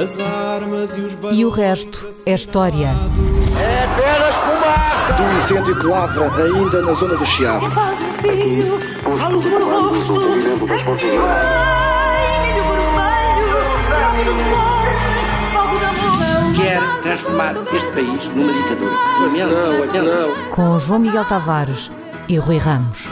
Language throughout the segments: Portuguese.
As armas e os E o resto é história. É apenas fumaça! Do incêndio que lavra ainda na zona do Chiado. Que faz um filho, falo por amor. Quer transformar este país numa ditadura. Não, lamento. não. Com João Miguel Tavares e Rui Ramos.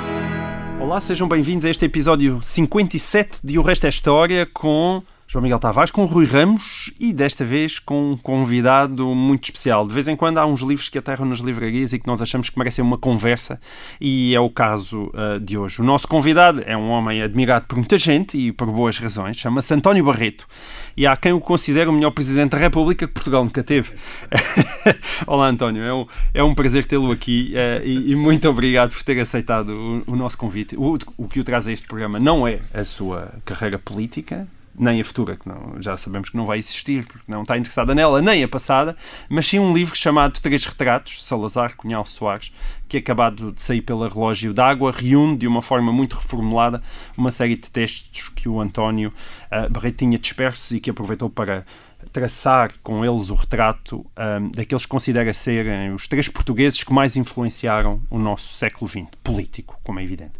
Olá, sejam bem-vindos a este episódio 57 de O Resto é História com João Miguel Tavares, com Rui Ramos e desta vez com um convidado muito especial. De vez em quando há uns livros que aterram nas livrarias e que nós achamos que merecem uma conversa e é o caso uh, de hoje. O nosso convidado é um homem admirado por muita gente e por boas razões. Chama-se António Barreto e há quem o considere o melhor Presidente da República que Portugal nunca teve. Olá, António. É um, é um prazer tê-lo aqui uh, e, e muito obrigado por ter aceitado o, o nosso convite. O, o que o traz a este programa não é a sua carreira política, nem a futura, que não, já sabemos que não vai existir, porque não está interessada nela, nem a passada, mas sim um livro chamado Três Retratos, Salazar Cunhal Soares, que acabado de sair pela Relógio d'Água, reúne de uma forma muito reformulada uma série de textos que o António uh, Barreto tinha dispersos e que aproveitou para traçar com eles o retrato um, daqueles que considera serem os três portugueses que mais influenciaram o nosso século XX, político, como é evidente.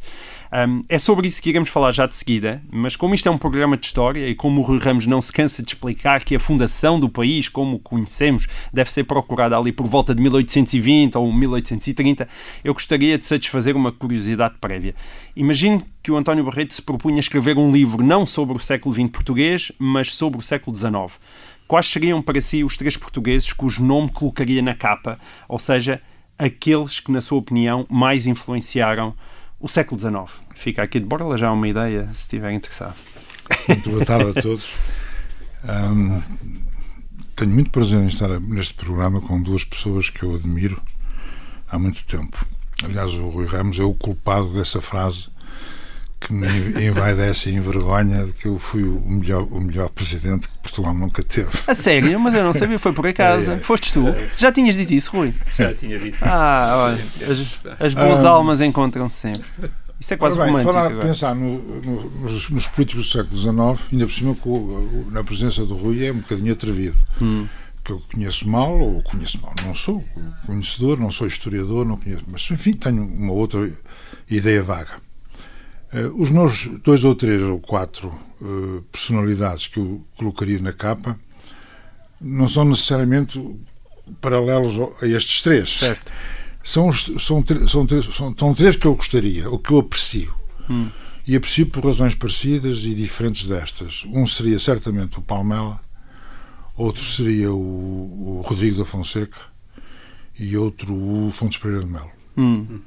Um, é sobre isso que iremos falar já de seguida, mas como isto é um programa de história e como o Rui Ramos não se cansa de explicar que a fundação do país, como o conhecemos, deve ser procurada ali por volta de 1820 ou 1830, eu gostaria de satisfazer uma curiosidade prévia. Imagine que o António Barreto se propunha escrever um livro não sobre o século XX português, mas sobre o século XIX. Quais seriam para si os três portugueses cujo nome colocaria na capa, ou seja, aqueles que, na sua opinião, mais influenciaram o século XIX? Fica aqui de borla já uma ideia, se estiver interessado. Muito boa tarde a todos. Um, tenho muito prazer em estar neste programa com duas pessoas que eu admiro há muito tempo. Aliás, o Rui Ramos é o culpado dessa frase que me envaidece e envergonha de que eu fui o melhor, o melhor presidente que Portugal nunca teve. A sério? Mas eu não sabia, foi por acaso. É, é. Fostes tu? Já tinhas dito isso, Rui? Já tinha dito isso. Ah, olha, as, as boas Ah. almas encontram-se sempre. Isso é quase bem, romântico. falar, agora. pensar no- no- nos, nos políticos do século XIX, ainda por cima na presença do Rui, é um bocadinho atrevido. Hum. Que eu conheço mal, ou conheço mal, não sou conhecedor, não sou historiador, não conheço, mas enfim, tenho uma outra ideia vaga. Eh, os meus dois ou três ou quatro eh, personalidades que eu colocaria na capa não são necessariamente paralelos a estes três. Certo. São, são, são, três- são, são três que eu gostaria, ou que eu aprecio. Hum. E aprecio por razões parecidas e diferentes destas. Um seria certamente o Palmela, outro seria o, o Rodrigo da Fonseca e outro o Fontes Pereira de Melo. Hum.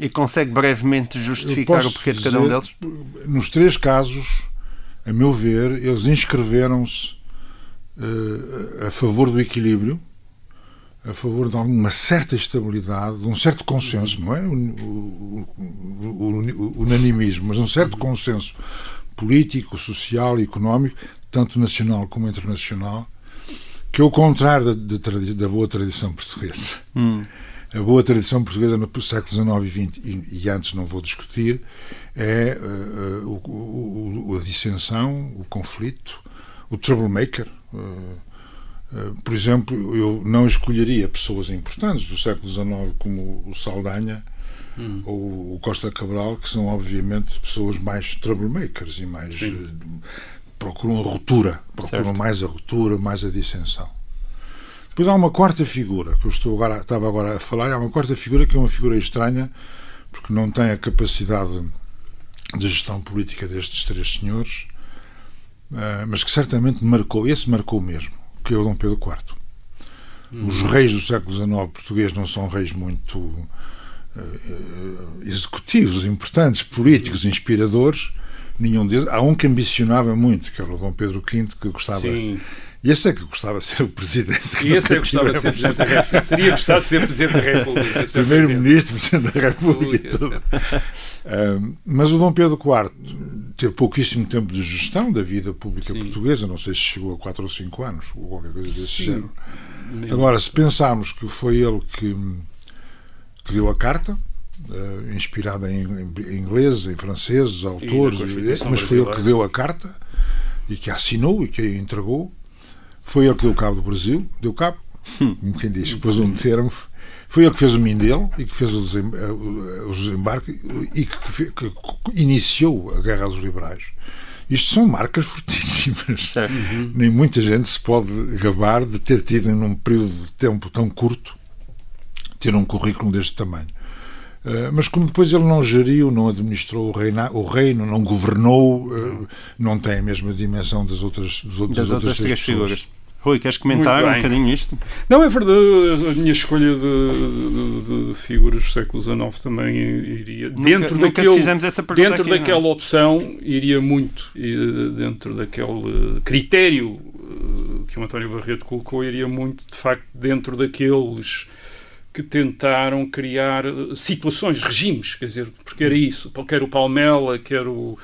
E consegue brevemente justificar o porquê de cada um deles? Nos três casos, a meu ver, eles inscreveram-se eh, a favor do equilíbrio, a favor de alguma certa estabilidade, de um certo consenso, não é o- o- o unanimismo, mas um certo consenso político, social e económico, tanto nacional como internacional, que é o contrário da, da boa tradição portuguesa Hum. a boa tradição portuguesa no século XIX e XX, e, e antes não vou discutir, é eh, eh, o, o- a dissensão, o conflito, o troublemaker. eh, por exemplo, eu não escolheria pessoas importantes do século XIX como o Saldanha ou o Costa Cabral, que são obviamente pessoas mais troublemakers e mais procuram a ruptura, procuram Certo. mais a ruptura, mais a dissensão. Depois há uma quarta figura, que eu estou agora, estava agora a falar, há uma quarta figura que é uma figura estranha, porque não tem a capacidade de gestão política destes três senhores, eh, mas que certamente marcou, esse marcou mesmo, que é o Dom Pedro IV. Os reis do século XIX português não são reis muito eh, eh, executivos, importantes, políticos, inspiradores, nenhum deles. Há um que ambicionava muito, que era o Dom Pedro V, que gostava. Sim. E esse é que gostava de ser o presidente. E esse é que gostava de ser. Presidente da República. Teria gostado de ser Presidente da República. certamente. Primeiro-Ministro, Presidente da República. Esse tudo. Ahm, mas o Dom Pedro IV teve pouquíssimo tempo de gestão da vida pública Sim. portuguesa, não sei se chegou a 4 ou 5 anos, ou qualquer coisa desse Sim. género. Agora, se pensarmos que foi ele que, que deu a carta, eh, inspirada em, em inglês, em francês, autores, Constituição mas foi ele que deu a carta e que a assinou e que a entregou. Foi ele que deu cabo do Brasil, deu cabo, como quem diz, pôs um termo. Foi ele que fez o Mindelo e que fez o eh, o desembarque e que, que iniciou a Guerra dos Liberais. Isto são marcas fortíssimas. Certo. Nem muita gente se pode gabar de ter tido, num período de tempo tão curto, ter um currículo deste tamanho. Eh, Mas como depois ele não geriu, não administrou o, reina, o reino, não governou, eh, não tem a mesma dimensão das outras, dos outros- Das das outras três figuras. Rui, queres comentar um bocadinho isto? Não, é verdade, a minha escolha de, de- de figuras do século XIX também iria. Nunca- dentro nunca daquele, fizemos essa pergunta dentro aqui, não é? daquela opção, iria muito. E, dentro daquele critério eh, que o António Barreto colocou, iria muito, de facto, dentro daqueles que tentaram criar eh, situações, regimes, quer dizer, porque era isso, quer o Palmela, quer o,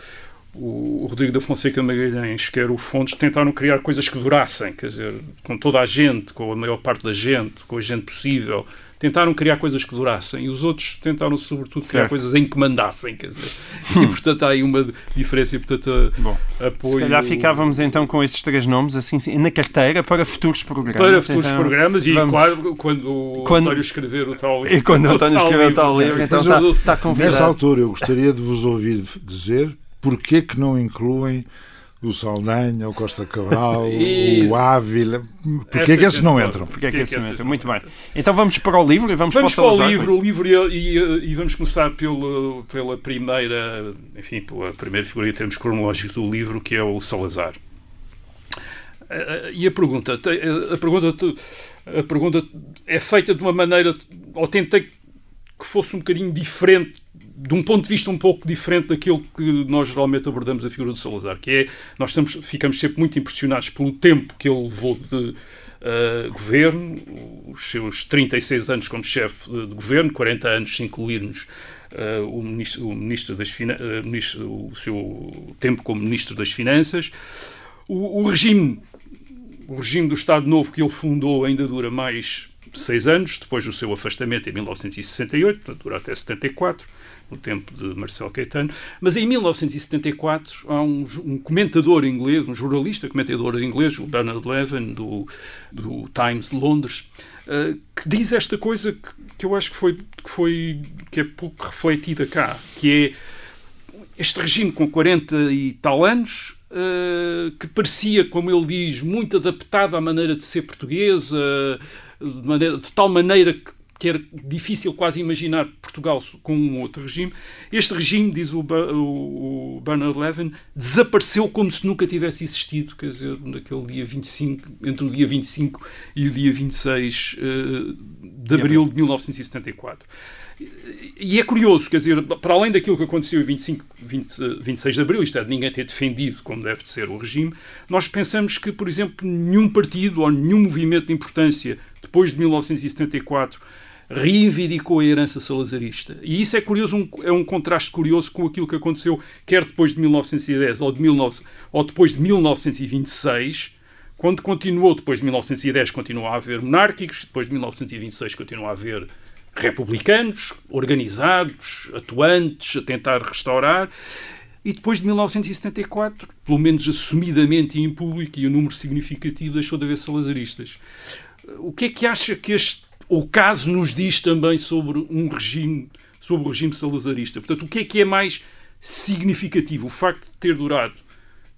o Rodrigo da Fonseca Magalhães, quer o Fontes, tentaram criar coisas que durassem, quer dizer, com toda a gente, com a maior parte da gente, com a gente possível, tentaram criar coisas que durassem, e os outros tentaram, sobretudo, criar Certo. coisas em que mandassem, quer dizer, e portanto há aí uma diferença, e portanto Bom, a- apoio... Se calhar ficávamos então com estes três nomes assim sim, na carteira para futuros programas. para futuros Então, programas e, vamos- claro, quando o Quando- António escrever o tal E quando o António escreveu o tal livro, então está, está Nessa convidado. altura, eu gostaria de vos ouvir dizer porquê que não incluem o Saldanha, o Costa Cabral, E- o Ávila. Porquê Essa que esses não toda. entram? Porque é que Porque esse é que momento? essas Muito não bem. entram. Então vamos para o livro e vamos, Vamos para o para o Salazar. livro, o livro e, e- e vamos começar pelo, pela primeira, enfim, pela primeira figura em termos cronológicos do livro, que é o Salazar. E a pergunta, a pergunta, a pergunta é feita de uma maneira, ou tentei que fosse um bocadinho diferente, de um ponto de vista um pouco diferente daquilo que nós geralmente abordamos a figura do Salazar, que é, nós estamos, ficamos sempre muito impressionados pelo tempo que ele levou de eh, governo, os seus 36 anos como chefe de, de governo, 40 anos se incluirmos eh, o, ministro, o ministro das Finan- eh, ministro- o seu tempo como ministro das Finanças. O, o regime o regime do Estado Novo que ele fundou ainda dura mais seis anos, depois do seu afastamento em 1968, portanto, dura até 74, no tempo de Marcelo Caetano. Mas em 1974 há um, um comentador inglês, um jornalista comentador inglês, o Bernard Levin, do, do Times de Londres, eh, que diz esta coisa que, que eu acho que foi, que foi que é pouco refletida cá, que é este regime com 40 e tal anos, eh, que parecia, como ele diz, muito adaptado à maneira de ser portuguesa, de, maneira- de tal maneira que, que era difícil quase imaginar Portugal com um outro regime. Este regime, diz o, o- Bernard Levin, desapareceu como se nunca tivesse existido, quer dizer, naquele dia 25, entre o dia 25 e o dia 26 eh, de abril de 1974. E é curioso, quer dizer, para além daquilo que aconteceu em 25, 20, 26 de abril, isto é, de ninguém ter defendido como deve de ser o regime, nós pensamos que, por exemplo, nenhum partido ou nenhum movimento de importância depois de 1974 reivindicou a herança salazarista. E isso é curioso, um- é um contraste curioso com aquilo que aconteceu quer depois de 1910 ou, de 19, ou depois de 1926, quando continuou, depois de 1910, continuou a haver monárquicos, depois de 1926 continuou a haver republicanos, organizados, atuantes, a tentar restaurar. E depois de 1974, pelo menos assumidamente e em público, e o número significativo deixou de haver salazaristas. O que é que acha que este o caso nos diz também sobre um regime, sobre o regime salazarista? Portanto, o que é que é mais significativo? O facto de ter durado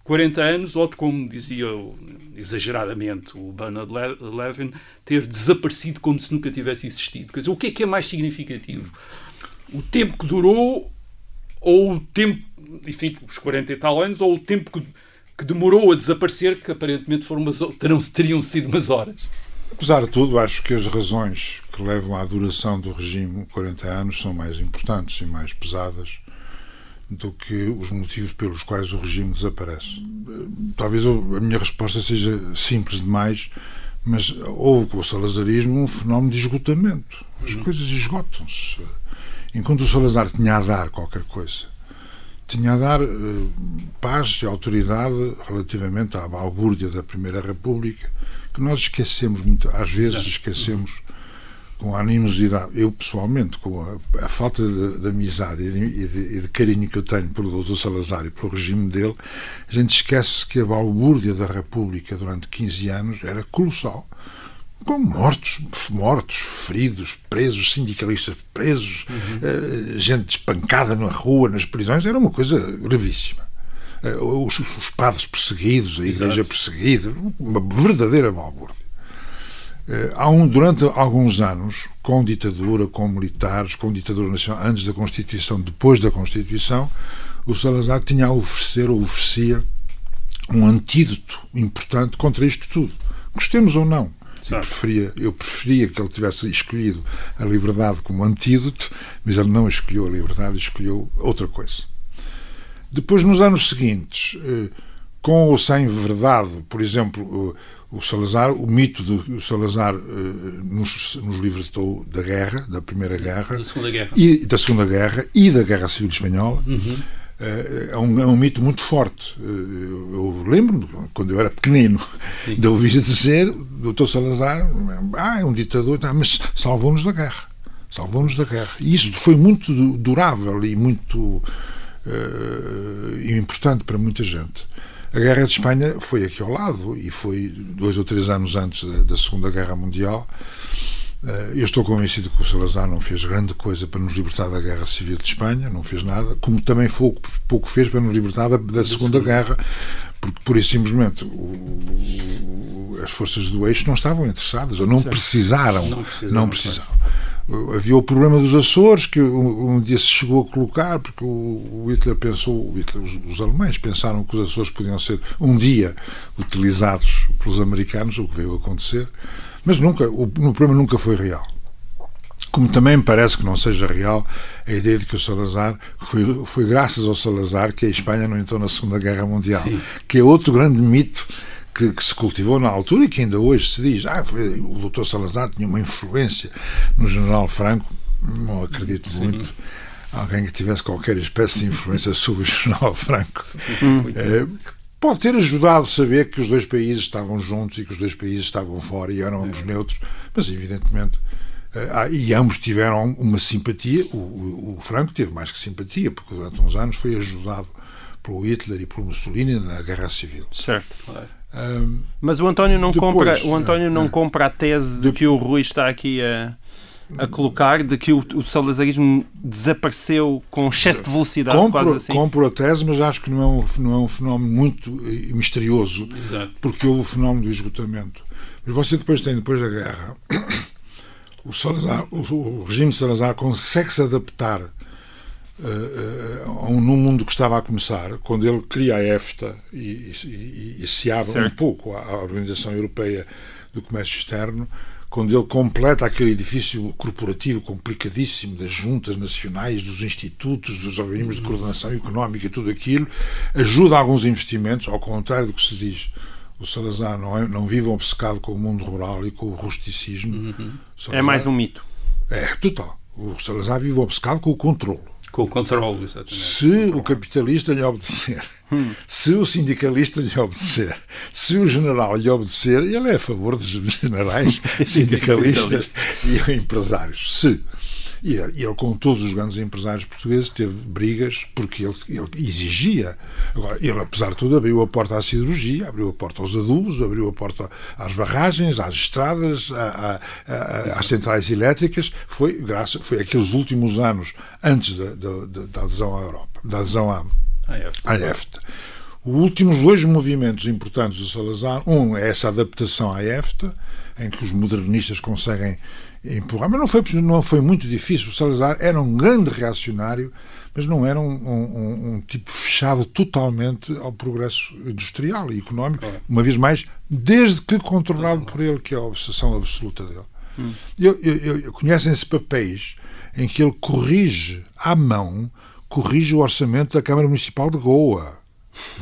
40 anos, ou como dizia exageradamente o Bernard Le- Levin, ter desaparecido como se nunca tivesse existido. Quer dizer, o que é que é mais significativo? O tempo que durou ou o tempo, enfim, os 40 e tal anos, ou o tempo que, que demorou a desaparecer, que aparentemente foram umas, terão, teriam sido umas horas. Apesar de tudo, acho que as razões que levam à duração do regime 40 anos são mais importantes e mais pesadas do que os motivos pelos quais o regime desaparece. Talvez a minha resposta seja simples demais, mas houve com o salazarismo um fenómeno de esgotamento. As coisas esgotam-se. Enquanto o Salazar tinha a dar qualquer coisa, tinha a dar eh, paz e autoridade relativamente à balbúrdia da Primeira República, que nós esquecemos muito, às vezes esquecemos com a animosidade, eu pessoalmente, com a, a falta de, de amizade e de, e, de, e de, carinho que eu tenho pelo Dr. Salazar e pelo regime dele, a gente esquece que a balbúrdia da República durante 15 anos era colossal. Com mortos, mortos, feridos, presos, sindicalistas presos, uhum. uh, gente espancada na rua, nas prisões, era uma coisa gravíssima. Uh, os, os, padres perseguidos, a igreja Exato. perseguida, uma verdadeira balbúrdia. Eh, há um, durante alguns anos, com ditadura, com militares, com ditadura nacional, antes da Constituição, depois da Constituição, o Salazar tinha a oferecer, ou oferecia, um antídoto importante contra isto tudo. Gostemos ou não. Eu preferia, eu preferia que ele tivesse escolhido a liberdade como antídoto, mas ele não escolheu a liberdade, escolheu outra coisa. Depois, nos anos seguintes, eh, com ou sem verdade, por exemplo, o Salazar, o mito do Salazar uh, nos, nos libertou da guerra, da Primeira Guerra, da Segunda Guerra e, da, Segunda guerra, e da Guerra Civil Espanhola. Uhum. Uh, é, um, é um mito muito forte. Uh, eu lembro-me, quando eu era pequenino, Sim. de ouvir dizer Dr. Salazar, ah, é um ditador, tá, mas salvou-nos da guerra. Salvou-nos da guerra. E isso foi muito durável e muito importante para muita gente. A Guerra de Espanha foi aqui ao lado e foi dois ou três anos antes da, Segunda Guerra Mundial. Eh, eu estou convencido que o Salazar não fez grande coisa para nos libertar da Guerra Civil de Espanha, não fez nada, como também pouco, pouco fez para nos libertar da, da Segunda Guerra, porque, por isso, simplesmente, o, as forças do eixo não estavam interessadas, ou não precisaram. Não precisaram. Não precisaram havia o problema dos Açores, que um, dia se chegou a colocar, porque o, Hitler pensou, o Hitler, os, os, alemães pensaram que os Açores podiam ser um dia utilizados pelos americanos, o que veio a acontecer, mas nunca, o, o problema nunca foi real. Como também parece que não seja real a ideia de que o Salazar foi, foi graças ao Salazar que a Espanha não entrou na Segunda Guerra Mundial, Sim. que é outro grande mito que, que, se cultivou na altura e que ainda hoje se diz ah, foi, o doutor Salazar tinha uma influência no general Franco, não acredito Sim. muito alguém que tivesse qualquer espécie de influência sobre o general Franco. É, pode ter ajudado a saber que os dois países estavam juntos e que os dois países estavam fora e eram ambos neutros, mas evidentemente Uh, e ambos tiveram uma simpatia. O, o, o, Franco teve mais que simpatia, porque durante uns anos foi ajudado pelo Hitler e pelo Mussolini na Guerra Civil. Certo. Claro. Mas o António não depois, compra, o António não é, compra a tese de que o Rui está aqui a, a colocar de que o, o salazarismo desapareceu com excesso de velocidade, compro, quase assim. Compro a tese, mas acho que não é um, não é um fenómeno muito eh, misterioso, Exato. porque houve o fenómeno do esgotamento. Mas você depois tem, depois da guerra, o, Salazar, o, o regime Salazar consegue se adaptar uh, uh, num mundo que estava a começar, quando ele cria a EFTA e, e, e se abre certo. um pouco à, à Organização Europeia do Comércio Externo, quando ele completa aquele edifício corporativo complicadíssimo das juntas nacionais, dos institutos, dos organismos de coordenação económica e tudo aquilo, ajuda a alguns investimentos, ao contrário do que se diz. O Salazar não, é, não vive obcecado com o mundo rural e com o rusticismo. Uhum. Salazar, é mais um mito. É, total. O Salazar vive obcecado com o controle. Com o controle, exatamente. Se o capitalista lhe obedecer, hum. se o sindicalista lhe obedecer, se o general lhe obedecer, ele é a favor dos generais, sindicalistas e empresários. Se e ele, com todos os grandes empresários portugueses, teve brigas porque ele, ele, exigia. Agora, ele, apesar de tudo, abriu a porta à siderurgia, abriu a porta aos adubos, abriu a porta às barragens, às estradas, às centrais elétricas. Foi, graças, foi aqueles últimos anos antes da, da, da adesão à Europa, da adesão à, à EFTA. Os últimos dois movimentos importantes do Salazar, um é essa adaptação à EFTA, em que os modernistas conseguem empurrar. Mas não foi, não foi muito difícil. O Salazar era um grande reacionário, mas não era um, um, um tipo fechado totalmente ao progresso industrial e económico, uma vez mais, desde que controlado por ele, que é a obsessão absoluta dele. Hum. Eu, eu, eu, Conhecem-se papéis em que ele corrige à mão, corrige o orçamento da Câmara Municipal de Goa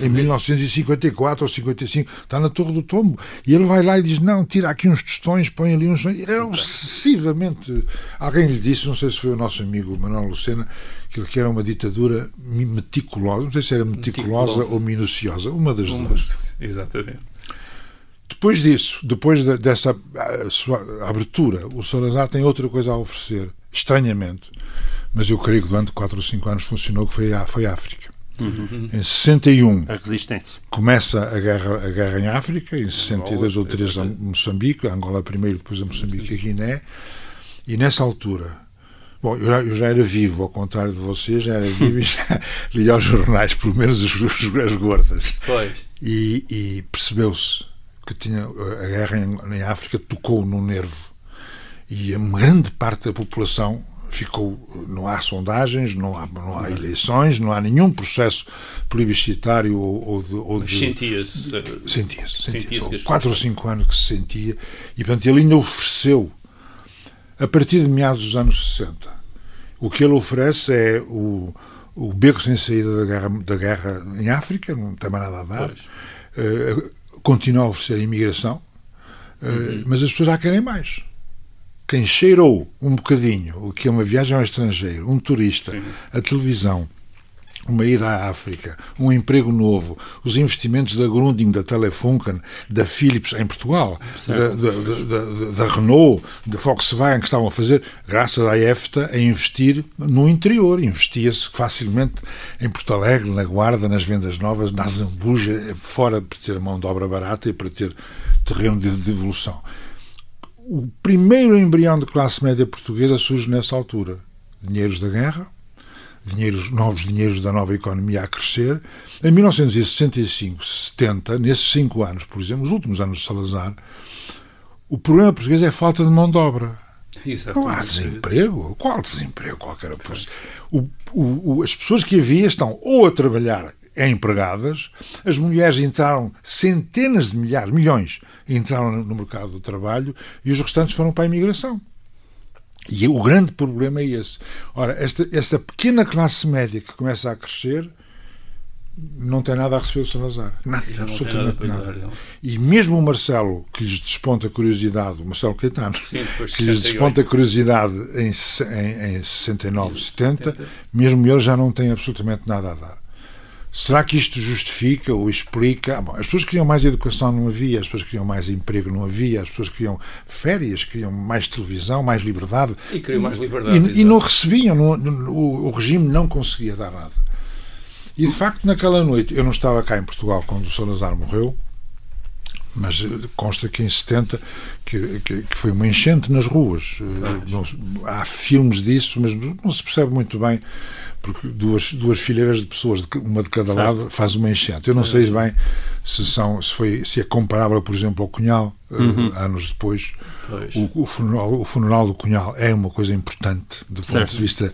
em 1954 ou 55, está na Torre do Tombo. E ele vai lá e diz: Não, tira aqui uns tostões, põe ali uns. Ele era obsessivamente. Alguém lhe disse, não sei se foi o nosso amigo Manuel Lucena, que ele quer uma ditadura meticulosa. Não sei se era meticulosa, meticulosa. ou minuciosa, uma das duas. Exatamente. Depois disso, depois de, dessa sua abertura, o Salazar tem outra coisa a oferecer, estranhamente, mas eu creio que durante 4 ou 5 anos funcionou, que foi a, foi a África. Uhum. Em 61 a resistência. começa a guerra, a guerra em África, em 62 ou 3 a Moçambique, Angola primeiro, depois a Moçambique e a Guiné, e nessa altura Bom, eu já, eu já, era vivo, ao contrário de você, já era vivo e já lia aos jornais, pelo menos as, as gordas. Pois. E, e percebeu-se que tinha, a guerra em, em, África tocou no nervo. E uma grande parte da população ficou. Não há sondagens, não há, não há eleições, não há nenhum processo plebiscitário ou, ou de. Sentia-se. Sentia-se. Sentia-se. Sentia quatro ou cinco anos que se sentia. E, portanto, ele ainda ofereceu a partir de meados dos anos 60. O que ele oferece é o, o beco sem saída da guerra, da guerra em África, não tem mais nada a dar. Uh, continua a oferecer a imigração, uh, uhum. mas as pessoas já querem mais. Quem cheirou um bocadinho o que é uma viagem ao estrangeiro, um turista, Sim. a televisão, uma ida à África, um emprego novo, os investimentos da Grunding, da Telefunken, da Philips em Portugal, da, da, da, da, Renault, da Volkswagen que estavam a fazer, graças à EFTA, a investir no interior. Investia-se facilmente em Porto Alegre, na Guarda, nas vendas novas, na Zambuja, fora para ter mão de obra barata e para ter terreno de, de evolução. O primeiro embrião de classe média portuguesa surge nessa altura. Dinheiros da guerra, dinheiros, novos dinheiros da nova economia a crescer. Em 1965, 70, nesses cinco anos, por exemplo, os últimos anos de Salazar, o problema português é a falta de mão de obra. Exatamente. Não há desemprego. Qual desemprego? Qualquer o, o, o, As pessoas que havia estão ou a trabalhar empregadas, as mulheres entraram, centenas de milhares, milhões, entraram no mercado do trabalho e os restantes foram para a imigração. E o grande problema é esse. Ora, esta, esta pequena classe média que começa a crescer não tem nada a receber do Salazar. Nada, absolutamente nada. nada. E mesmo o Marcelo, que lhes desponta a curiosidade, o Marcelo Caetano, Sim, que lhes desponta a curiosidade em, em, em 69, 70, 70, mesmo ele já não tem absolutamente nada a dar. Será que isto justifica ou explica? Ah, bom, as pessoas queriam mais educação, não havia, as pessoas queriam mais emprego, não havia, as pessoas queriam férias, queriam mais televisão, mais liberdade. E queriam mais liberdade. E, e não recebiam, não, o, o regime não conseguia dar nada. E de facto, naquela noite, eu não estava cá em Portugal quando o Salazar morreu, mas consta que em 70 que, que, que foi uma enchente nas ruas. Não, há filmes disso, mas não se percebe muito bem porque duas, duas fileiras de pessoas, uma de cada certo. lado, faz uma enchente. Eu não sei bem se, são, se, foi, se é comparável, por exemplo, ao Cunhal, eh, uhum. anos depois. O, o, funeral, o funeral do Cunhal é uma coisa importante do certo. ponto de vista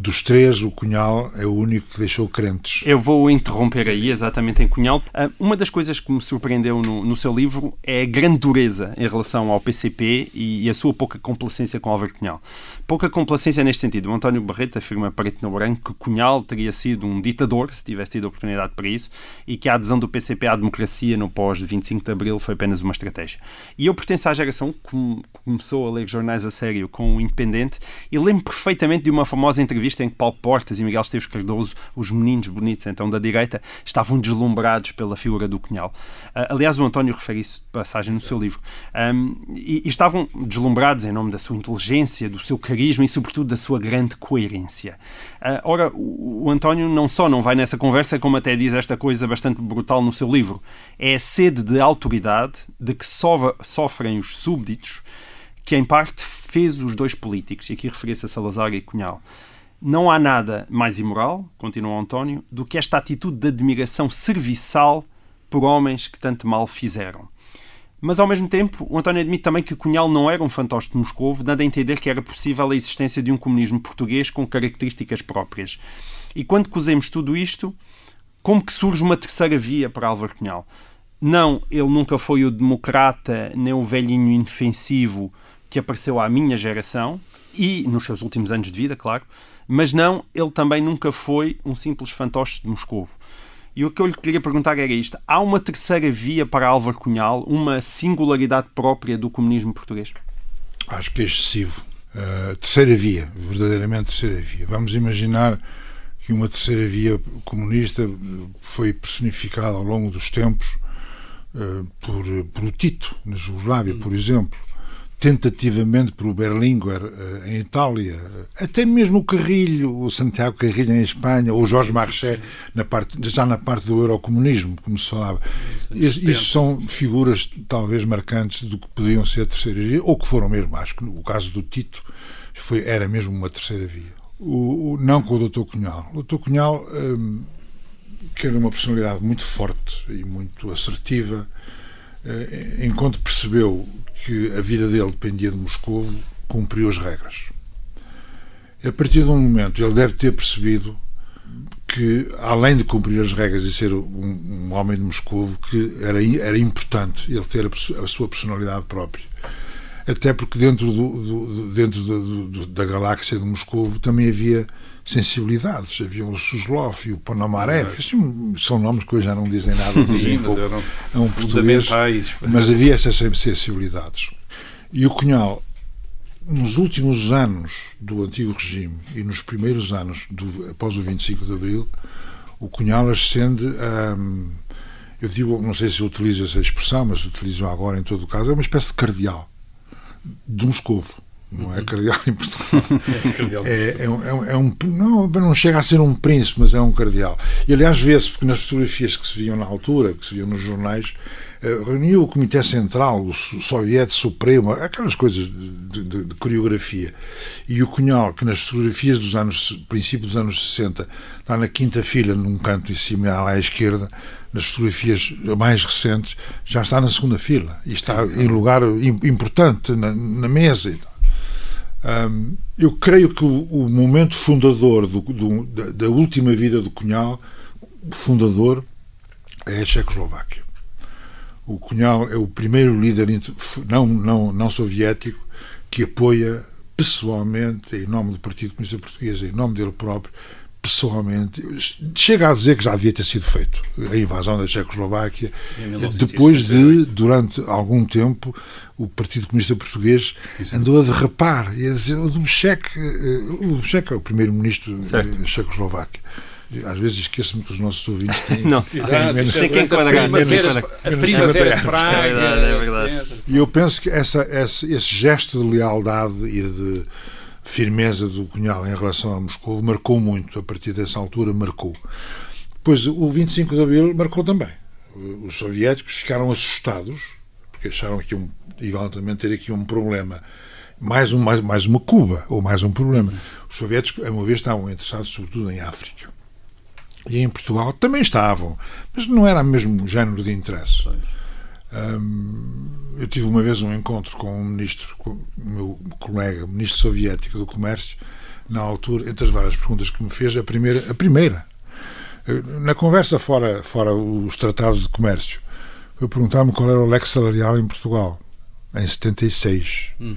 dos três, o Cunhal é o único que deixou crentes. Eu vou interromper aí, exatamente em Cunhal. Ah, uma das coisas que me surpreendeu no, no seu livro é a grande dureza em relação ao PCP e a sua pouca complacência com Álvaro Cunhal. Pouca complacência neste sentido. O António Barreto afirma preto no branco que Cunhal teria sido um ditador, se tivesse tido oportunidade para isso, e que a adesão do PCP à democracia no pós-25 de Abril foi apenas uma estratégia. E eu pertenço à geração que começou a ler jornais a sério com o Independente e lembro perfeitamente de uma famosa famosa entrevista em que Paulo Portas e Miguel Esteves Cardoso, os meninos bonitos então da direita, estavam deslumbrados pela figura do Cunhal. Uh, aliás, o António refere isso de passagem no seu livro. Um, e, e, estavam deslumbrados em nome da sua inteligência, do seu carisma e, sobretudo, da sua grande coerência. Uh, ora, o, o António não só não vai nessa conversa, como até diz esta coisa bastante brutal no seu livro. É a sede de autoridade de que sofrem os súbditos que em parte fez os dois políticos, e aqui referia-se a Salazar e Cunhal. Não há nada mais imoral, continua António, do que esta atitude de admiração serviçal por homens que tanto mal fizeram. Mas, ao mesmo tempo, o António admite também que Cunhal não era um fantoche de Moscovo, dando a entender que era possível a existência de um comunismo português com características próprias. E quando cozemos tudo isto, como que surge uma terceira via para Álvaro Cunhal? Não, ele nunca foi o democrata, nem o velhinho indefensivo que apareceu à minha geração e nos seus últimos anos de vida, claro, mas não, ele também nunca foi um simples fantoche de Moscovo. E o que eu lhe queria perguntar era isto: há uma terceira via para Álvaro Cunhal, uma singularidade própria do comunismo português? Acho que é excessivo. Uh, terceira via, verdadeiramente terceira via. Vamos imaginar que uma terceira via comunista foi personificada ao longo dos tempos uh, por, por o Tito, na Jugoslávia, por exemplo, tentativamente por Berlinguer uh, em Itália, até mesmo o Carrilho, o Santiago Carrilho em Espanha, ou Jorge Marché na parte, já na parte do eurocomunismo, como se falava. Isso são figuras talvez marcantes do que podiam ser a terceira via, ou que foram mesmo, acho que o caso do Tito foi, era mesmo uma terceira via. O, o não com o Dr. Cunhal. O Dr. Cunhal, um, que era uma personalidade muito forte e muito assertiva, uh, enquanto percebeu que a vida dele dependia de Moscou, cumpriu as regras. A partir de um momento, ele deve ter percebido que, além de cumprir as regras e ser um, um homem de Moscou, que era, era importante ele ter a, a sua personalidade própria até porque dentro, do, do dentro do, do, da galáxia de Moscou também havia sensibilidades. Havia o Suslov e o Ponomarev. É. São nomes que hoje já não dizem nada, dizem pouco a um português. Mas havia essas sensibilidades. E o Cunhal, nos últimos anos do antigo regime e nos primeiros anos do, após o 25 de Abril, o Cunhal ascende a. Eu digo, não sei se utilizo essa expressão, mas utilizo agora em todo o caso, é uma espécie de cardeal de Moscovo. Não é cardeal em Portugal. É, é, um, é, um, não, não chega a ser um príncipe, mas é um cardeal. E aliás, vê-se, porque nas fotografias que se viam na altura, que se viam nos jornais, uh, reuniu o Comitê Central, o Soviete Supremo, aquelas coisas de, de, de, coreografia. E o Cunhal, que nas fotografias dos anos, princípio dos anos 60, está na quinta filha, num canto em cima, lá à esquerda, nas fotografias mais recentes, já está na segunda fila e está em lugar importante na, na mesa. E tal. Eu creio que o, o momento fundador do, do, da, da, última vida do Cunhal, fundador, é a Checoslováquia. O Cunhal é o primeiro líder não, não, não soviético que apoia pessoalmente, em nome do Partido Comunista Português, em nome dele próprio, pessoalmente, chega a dizer que já devia ter sido feito a invasão da Checoslováquia, depois de, durante algum tempo, o Partido Comunista Português andou a derrapar e a dizer o Dubček, eh, o Dubček é o primeiro-ministro da Checoslováquia. Às vezes esqueço-me que os nossos ouvintes têm, não, têm, menos, têm que enquadrar a primavera de Praga. É verdade, é verdade. E eu penso que essa, esse, esse gesto de lealdade e de firmeza do Cunhal em relação a Moscou marcou muito, a partir dessa altura marcou. Depois, o 25 de Abril marcou também. Os soviéticos ficaram assustados, porque acharam que iam eventualmente ter aqui um problema, mais, um, mais, mais uma Cuba, ou mais um problema. Os soviéticos, a uma vez, estavam interessados sobretudo em África. E em Portugal também estavam, mas não era o mesmo género de interesse. eu tive uma vez um encontro com um ministro, com o meu colega, ministro soviético do Comércio, na altura, entre as várias perguntas que me fez, a primeira, a primeira na conversa fora, fora os tratados de comércio, foi perguntar-me qual era o leque salarial em Portugal, em 76. Uhum.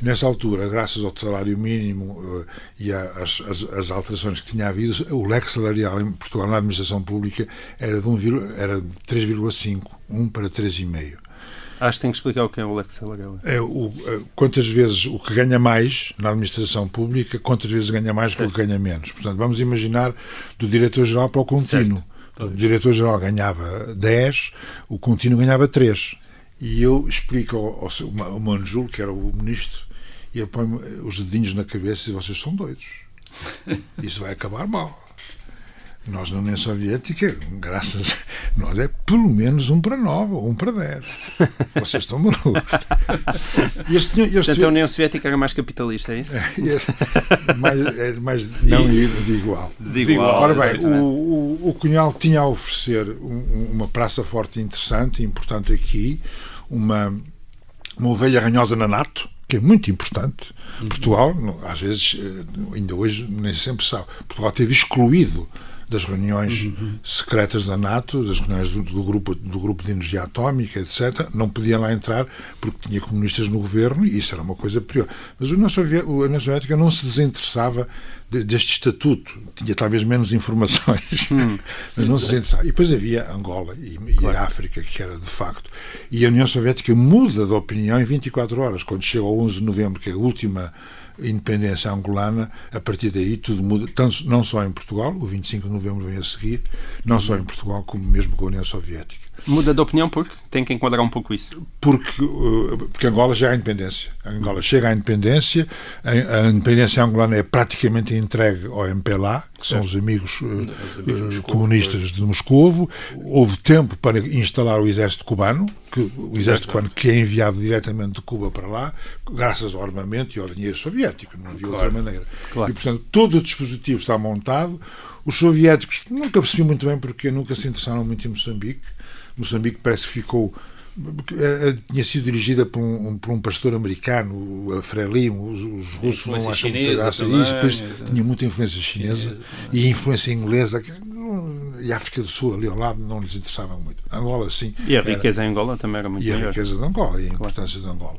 E nessa altura, graças ao salário mínimo uh, e às, alterações que tinha havido, o leque salarial em Portugal na administração pública era de, um, era de 3,5, 1 para 3,5. Acho que tem que explicar o que é o leque salarial. É o, quantas vezes o que ganha mais na administração pública, quantas vezes ganha mais do que ganha menos. Portanto, vamos imaginar do diretor-geral para o contínuo. O diretor-geral ganhava 10, o contínuo ganhava 3. E eu explico ao, ao, ao Manjul, que era o ministro, e ele põe os dedinhos na cabeça e diz: vocês são doidos. Isso vai acabar mal. Nós na União Soviética, graças a nós, é pelo menos um para nove ou um para dez. Vocês estão malucos. Este, este... Portanto, a União Soviética era mais capitalista, é isso? É, é mais, é mais não igual. Desigual. Ora bem, o, o, o Cunhal tinha a oferecer um, uma praça forte interessante, importante aqui, uma, uma ovelha ranhosa na NATO, que é muito importante. Uhum. Portugal, às vezes, eh, ainda hoje, nem sempre sabe, Portugal teve excluído das reuniões uhum. secretas da NATO, das reuniões do, do, grupo, do grupo de energia atómica, etc. Não podia lá entrar porque tinha comunistas no governo e isso era uma coisa pior. Mas a União Soviética não se desinteressava deste estatuto, tinha talvez menos informações, hum, mas não se desinteressava. E depois havia Angola e, claro. a África, que era de facto. E a União Soviética muda de opinião em 24 horas, quando chega ao 11 de novembro, que é a última independência angolana, a partir daí tudo muda, tanto, não só em Portugal, o 25 de novembro vem a seguir, não só em Portugal, como mesmo com a União Soviética. Muda de opinião porque tem que enquadrar um pouco isso. Porque, uh, porque Angola já é a independência. Angola chega à independência, a, a independência angolana é praticamente entregue ao MPLA, que são os amigos, uh, comunistas de Moscovo. Houve tempo para instalar o exército cubano, que, o exército cubano que é enviado diretamente de Cuba para lá, graças ao armamento e ao dinheiro soviético, não havia Claro. outra maneira. Claro. E, portanto, todo o dispositivo está montado. Os soviéticos nunca percebi muito bem porque nunca se interessaram muito em Moçambique. Moçambique parece que ficou. eh, eh, Tinha sido dirigida por um, um- por um pastor americano, a Frelimo, os, os russos não acham muita graça a também, isso, depois tinha muita influência chinesa Chinesa e influência inglesa, e a África do Sul ali ao lado não lhes interessava muito. Angola, sim. E a era- riqueza em Angola também era muito e a maior. riqueza de Angola e a importância de Angola.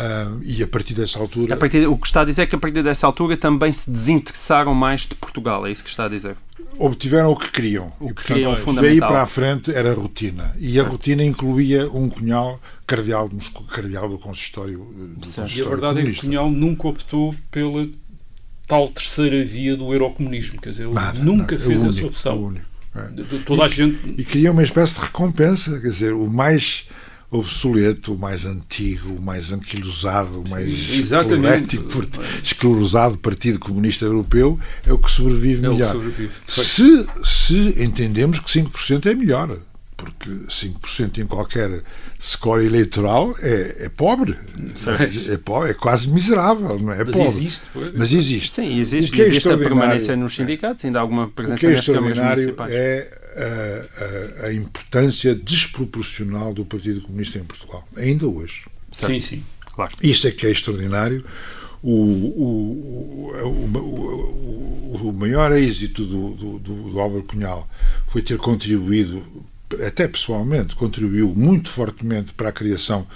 Ah, e a partir dessa altura. A partir, o que está a dizer é que a partir dessa altura também se desinteressaram mais de Portugal, é isso que está a dizer. obtiveram o que queriam. O e, que queriam, portanto, daí para a frente era rotina. E a rotina incluía um cunhal cardeal, cardeal do consistório, eh, do Certo. E a consistório verdade é que comunista. Cunhal nunca optou pela tal terceira via do eurocomunismo. Quer dizer, ele Nada, nunca nada. É fez o essa único, opção. é o único, é. De- de Toda a gente. E queria uma espécie de recompensa, quer dizer, o mais obsoleto, o mais antigo, o mais anquilosado, o mais esclerético, esclerosado Partido Comunista Europeu é o que sobrevive É o que melhor. sobrevive. Se, se entendemos que 5% é melhor, porque 5% em qualquer score eleitoral é, é pobre, Certo. é, pobre, é quase miserável, não é? É Mas pobre. existe, pois. Mas existe. Sim, existe, O que é existe a permanência nos sindicatos, ainda há alguma O presença que é nas câmaras extraordinário municipais. é a, a- a importância desproporcional do Partido Comunista em Portugal, ainda hoje. Sim, sim. Claro. Isto é que é extraordinário. O, o, o, o, o- o maior êxito do, do, do, do Álvaro Cunhal foi ter contribuído, até pessoalmente, contribuiu muito fortemente para a criação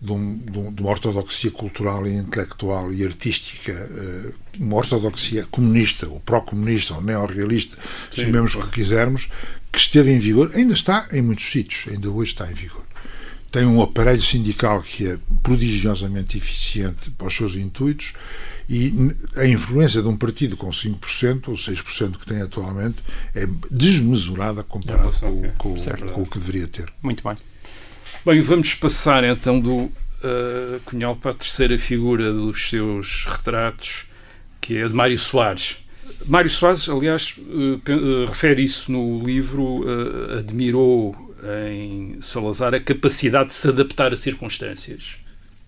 de, um- de um- de uma ortodoxia cultural e intelectual e artística, eh, uma ortodoxia comunista, ou pró-comunista, ou neorrealista, chamemos o que quisermos, que esteve em vigor, ainda está em muitos sítios, ainda hoje está em vigor tem um aparelho sindical que é prodigiosamente eficiente para os seus intuitos e a influência de um partido com 5% ou 6% que tem atualmente é desmesurada relação com, com- com o que deveria ter. Muito bem. Bem, vamos passar então do eh, Cunhal para a terceira figura dos seus retratos, que é a de Mário Soares. Mário Soares, aliás, eh, refere isso no livro, eh, admirou em Salazar a capacidade de se adaptar a circunstâncias.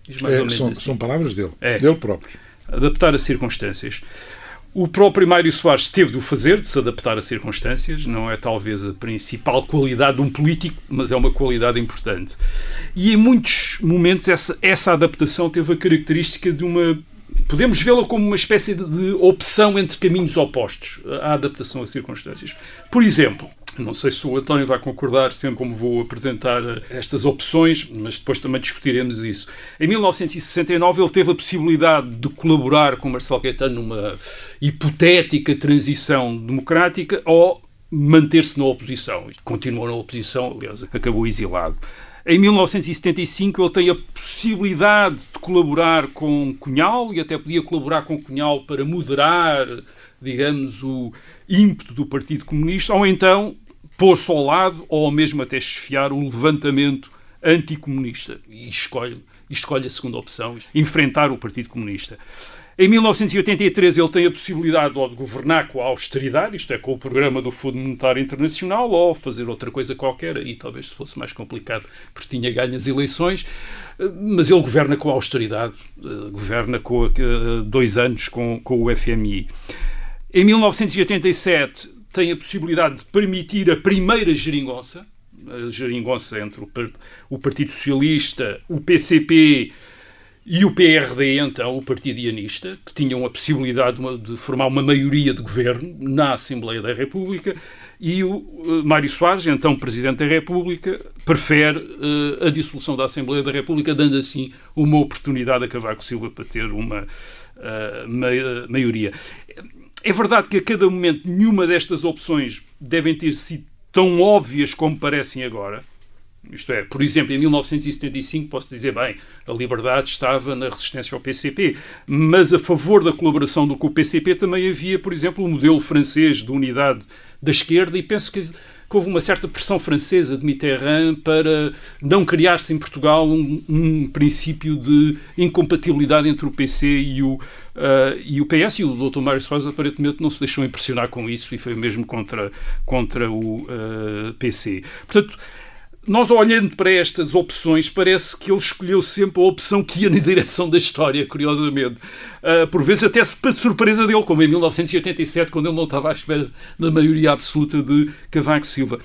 É, são, assim. são palavras dele, É. dele próprio. adaptar a circunstâncias. O próprio Mário Soares teve de o fazer, de se adaptar a circunstâncias, não é talvez a principal qualidade de um político, mas é uma qualidade importante. E em muitos momentos essa, essa adaptação teve a característica de uma. Podemos vê-la como uma espécie de, opção entre caminhos opostos, a adaptação a circunstâncias. Por exemplo, não sei se o António vai concordar sempre como vou apresentar eh, estas opções, mas depois também discutiremos isso. Em 1969 ele teve a possibilidade de colaborar com Marcelo Caetano numa hipotética transição democrática ou manter-se na oposição. Continuou na oposição, aliás, acabou exilado. Em 1975 ele tem a possibilidade de colaborar com Cunhal e até podia colaborar com Cunhal para moderar, digamos, o ímpeto do Partido Comunista, ou então pôr-se ao lado, ou mesmo até chefiar o levantamento anticomunista. E escolhe, escolhe a segunda opção, enfrentar o Partido Comunista. Em 1983 ele tem a possibilidade ou de governar com a austeridade, isto é, com o programa do Fundo Monetário Internacional, ou fazer outra coisa qualquer, aí talvez fosse mais complicado, porque tinha ganho as eleições, mas ele governa com a austeridade, eh, governa com eh, dois anos com, com o FMI. Em 1987 tem a possibilidade de permitir a primeira geringonça, a geringonça entre o, par- o Partido Socialista, o PCP e o PRD, então, o Partido Ianista, que tinham a possibilidade de, formar uma maioria de governo na Assembleia da República, e o eh, Mário Soares, então Presidente da República, prefere eh, a dissolução da Assembleia da República, dando assim uma oportunidade a Cavaco Silva para ter uma ma- maioria. É verdade que a cada momento nenhuma destas opções devem ter sido tão óbvias como parecem agora. Isto é, por exemplo, em 1975 posso dizer, bem, a liberdade estava na resistência ao PCP, mas a favor da colaboração do com o PCP também havia, por exemplo, o modelo francês de unidade da esquerda e penso que que houve uma certa pressão francesa de Mitterrand para não criar-se em Portugal um, um, princípio de incompatibilidade entre o PC e o, uh, e o PS. E o Dr. Mário Soares aparentemente não se deixou impressionar com isso e foi mesmo contra, contra o uh, PC. Portanto, nós olhando para estas opções, parece que ele escolheu sempre a opção que ia na direção da história, curiosamente. Uh, por vezes até para surpresa dele, como em 1987, quando ele não estava à espera da maioria absoluta de Cavaco Silva.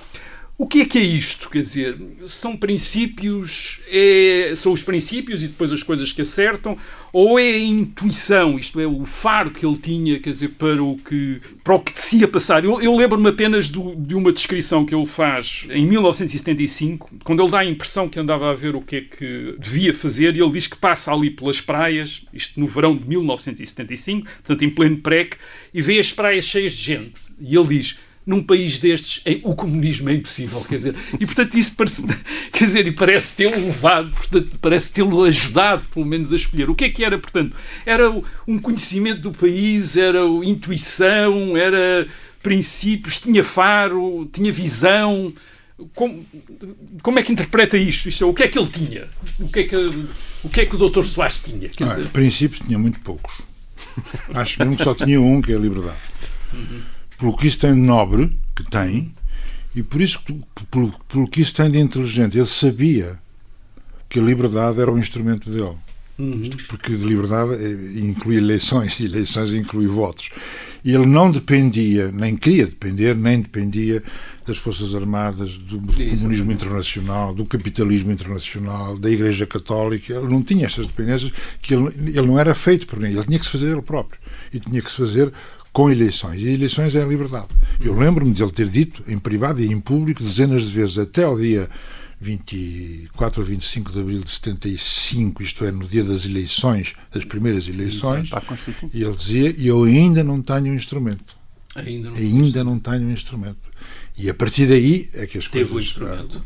O que é que é isto? Quer dizer, são princípios, é, são os princípios e depois as coisas que acertam, ou é a intuição, isto é, o faro que ele tinha, quer dizer, para o que, para o que se ia passar? Eu, eu lembro-me apenas do, de uma descrição que ele faz em 1975, quando ele dá a impressão que andava a ver o que é que devia fazer, e ele diz que passa ali pelas praias, isto no verão de 1975, portanto em pleno PREC, e vê as praias cheias de gente. E ele diz num país destes o comunismo é impossível, quer dizer, e portanto isso parece, quer dizer, e parece tê-lo levado, portanto, parece tê-lo ajudado, pelo menos, a escolher. O que é que era, portanto? Era um conhecimento do país, era intuição, era princípios, tinha faro, tinha visão. Como, como é que interpreta isto? isto é, o que é que ele tinha? O que é que, o que, é que o Dr. Soares tinha? Quer dizer... princípios tinha muito poucos. Acho mesmo que só tinha um, que é a liberdade. Uhum pelo que isso tem de nobre, que tem, e por isso, pelo, pelo que isso tem de inteligente. Ele sabia que a liberdade era o instrumento dele. Uhum. Porque de liberdade eh, inclui eleições, e eleições inclui votos. E ele não dependia, nem queria depender, nem dependia das Forças Armadas, do comunismo internacional, do capitalismo internacional, da Igreja Católica. Ele não tinha estas dependências, que ele, ele não era feito por ninguém. Ele tinha que se fazer ele próprio. E tinha que se fazer com eleições. E eleições é a liberdade. Eu lembro-me de ele ter dito, em privado e em público, dezenas de vezes, até ao dia 24 ou 25 de abril de 75, isto é, no dia das eleições, das primeiras eleições, e ele dizia: Eu ainda não tenho um instrumento. Ainda não, ainda não tenho um instrumento. E a partir daí é que as teve coisas. Teve o instrumento.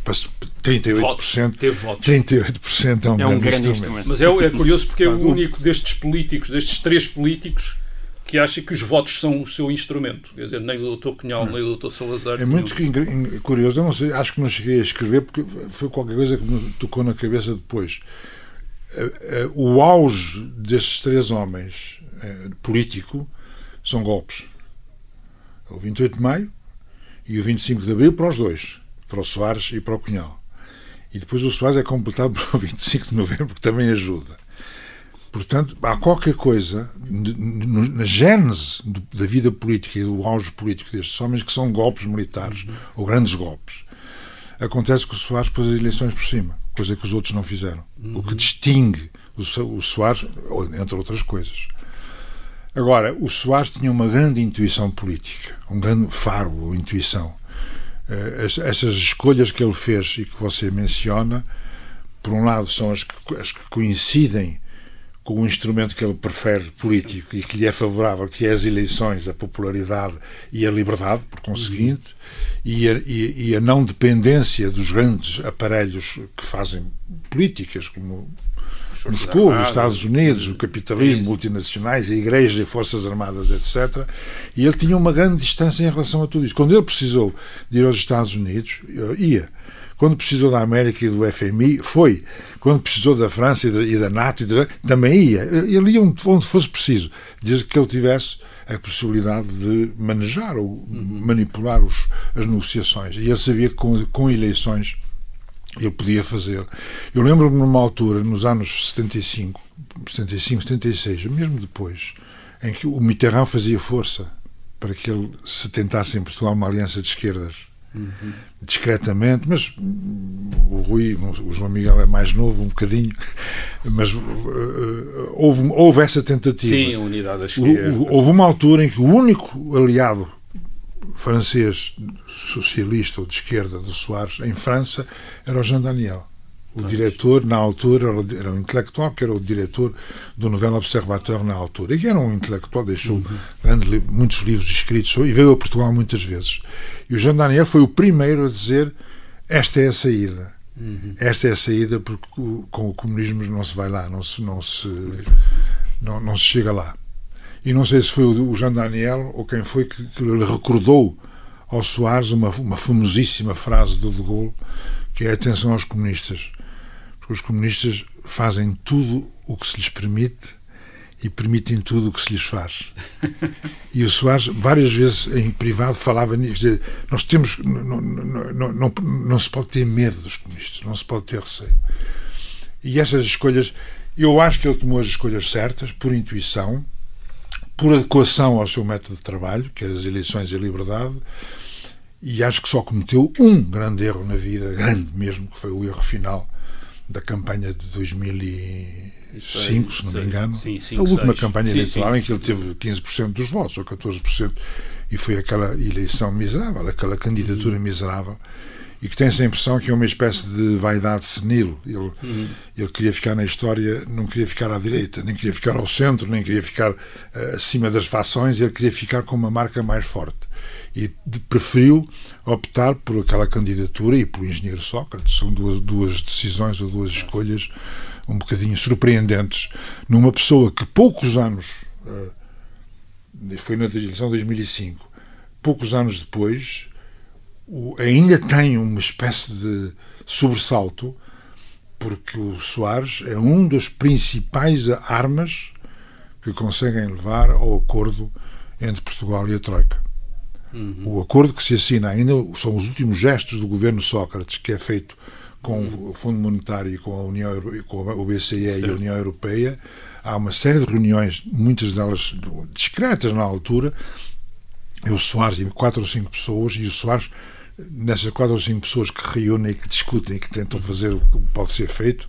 38%, votos. Teve votos. 38% é um, é um grande, grande instrumento. instrumento. Mas é, é curioso porque é o único destes políticos, destes três políticos, que acha que os votos são o seu instrumento. Quer dizer, nem o Dr. Cunhal, nem o Dr. Salazar. É muito curioso, eu não sei, acho que não cheguei a escrever porque foi qualquer coisa que me tocou na cabeça depois. Eh, eh, o auge destes três homens eh, político são golpes. O 28 de maio e o 25 de abril para os dois, para o Soares e para o Cunhal. E depois o Soares é completado para o 25 de novembro, que também ajuda. Portanto, há qualquer coisa na gênese da vida política e do auge político destes homens que são golpes militares uhum. ou grandes golpes. Acontece que o Soares pôs as eleições por cima, coisa que os outros não fizeram. Uhum. O que distingue o Soares, entre outras coisas. Agora, o Soares tinha uma grande intuição política, um grande faro ou intuição. Eh, essas escolhas que ele fez e que você menciona, por um lado, são as que, as que coincidem com o instrumento que ele prefere político e que lhe é favorável, que é as eleições, a popularidade e a liberdade, por conseguinte, e, a, e, e, a, não dependência dos grandes aparelhos que fazem políticas, como Moscou, os Estados Unidos, o capitalismo, multinacionais, a Igreja, Forças Armadas, etc. E ele tinha uma grande distância em relação a tudo isso. Quando ele precisou de ir aos Estados Unidos, ia quando precisou da América e do FMI, foi. Quando precisou da França e da, NATO, também ia. Ele ia onde fosse preciso, desde que ele tivesse a possibilidade de manejar ou uhum. manipular os, as negociações. E ele sabia que com, com eleições ele podia fazer. Eu lembro-me numa altura, nos anos 75, 75, 76, mesmo depois, em que o Mitterrand fazia força para que ele se tentasse em Portugal uma aliança de esquerdas Uhum. discretamente, mas o Rui, o João Miguel é mais novo um bocadinho, mas uh, houve, houve essa tentativa. Sim, a unidade da esquerda. Houve uma altura em que o único aliado francês socialista ou de esquerda de Soares em França era o Jean Daniel. O diretor, na altura, era um intelectual, que era o diretor do Novel Observateur na altura. E que era um intelectual, deixou uhum. muitos livros escritos e veio a Portugal muitas vezes. E o Jean Daniel foi o primeiro a dizer esta é a saída. Uhum. Esta é a saída porque com o comunismo não se vai lá, não se, não se, não, não se chega lá. E não sei se foi o Jean Daniel ou quem foi que, que lhe recordou ao Soares uma, uma famosíssima frase do De Gaulle, que é atenção aos comunistas. Porque os comunistas fazem tudo o que se lhes permite e permitem tudo o que se lhes faz. E o Soares, várias vezes em privado, falava nisso. Dizer, nós temos. Não, não, não, não, se pode ter medo dos comunistas, não se pode ter receio. E essas escolhas, eu acho que ele tomou as escolhas certas, por intuição, por adequação ao seu método de trabalho, que é as eleições e a liberdade, e acho que só cometeu um grande erro na vida, grande mesmo, que foi o erro final da campanha de 2005, se não me engano. Sim, a última campanha eleitoral em que ele teve 15% dos votos, ou 14%, e foi aquela eleição miserável, aquela candidatura Uhum. miserável, e que tem-se a impressão que é uma espécie de vaidade senil. Ele, Uhum. ele queria ficar na história, não queria ficar à direita, nem queria ficar ao centro, nem queria ficar eh, acima das fações, ele queria ficar com uma marca mais forte. E preferiu optar por aquela candidatura e pelo engenheiro Sócrates. São duas, duas decisões ou duas escolhas um bocadinho surpreendentes numa pessoa que poucos anos, eh, foi na eleição de 2005, poucos anos depois, ainda tem uma espécie de sobressalto, porque o Soares é um dos principais armas que conseguem levar ao acordo entre Portugal e a Troika. O acordo que se assina ainda são os últimos gestos do governo Sócrates, que é feito com o Fundo Monetário e com a União Euro- com o BCE e a União Europeia. Há uma série de reuniões, muitas delas discretas na altura. E o Soares e quatro ou cinco pessoas, e o Soares, nessas quatro ou cinco pessoas que reúnem que discutem que tentam fazer o que pode ser feito,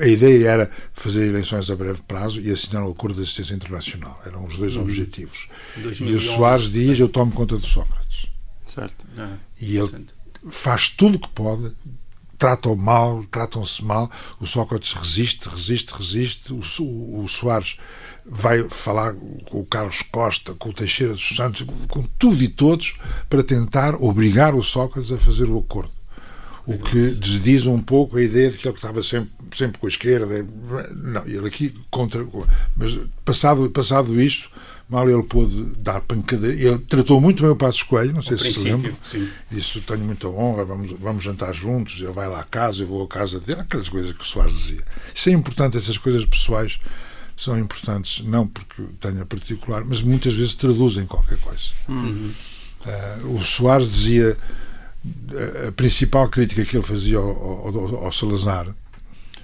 a ideia era fazer eleições a breve prazo e assinar o acordo de assistência internacional. Eram os dois objetivos. E o 2011. Soares diz: Eu tomo conta do Sócrates. Certo. Ah, E ele faz tudo o que pode, tratam mal, tratam-se mal. O Sócrates resiste, resiste, resiste. O, So- o Soares vai falar com o Carlos Costa, com o Teixeira dos Santos, com tudo e todos, para tentar obrigar o Sócrates a fazer o acordo. O que desdiz um pouco a ideia de que ele estava sempre, sempre com a esquerda. Não, ele aqui contra. Mas passado, passado isto, mal ele pôde dar pancadaria. Ele tratou muito bem o Passos Coelho, não sei Ao se se lembra. sim. Isso tenho muita honra, vamos, vamos jantar juntos, ele vai lá à casa, eu vou à casa dele, aquelas coisas que o Soares dizia. Isso é importante, essas coisas pessoais são importantes, não porque tenha particular, mas muitas vezes traduzem qualquer coisa. Eh, o Soares dizia eh, a principal crítica que ele fazia ao, ao- ao Salazar,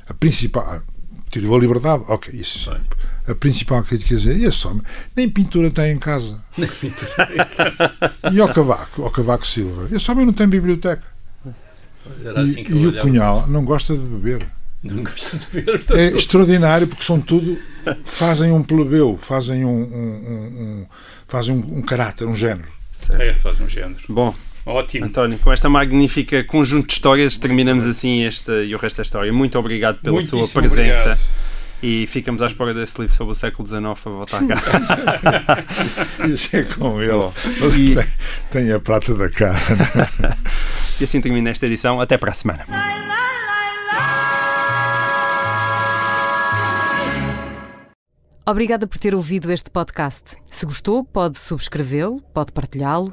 a principal. Tirou a liberdade? Ok, isso. sim. A principal crítica dizia: esse homem nem pintura tem em casa. E ao Cavaco, ao Cavaco Silva, esse homem não tem biblioteca. Era assim que e, e o. Cunhal não gosta de beber. Não gosto de ver. É extraordinário porque são tudo. fazem um plebeu, fazem um, um- um- um- fazem um, um caráter, um género. É, faz um género. Bom, Ótimo. António, com esta magnífica conjunto de histórias, terminamos assim esta e o resto da história. Muito obrigado pela sua Muitíssimo presença. obrigado. E ficamos à espera desse livro sobre o século XIX para voltar cá. Isso é com Ele e- tem, tem a prata da casa. né? e assim termina esta edição. Até para a semana. Obrigada por ter ouvido este podcast. Se gostou, pode subscrevê-lo, pode partilhá-lo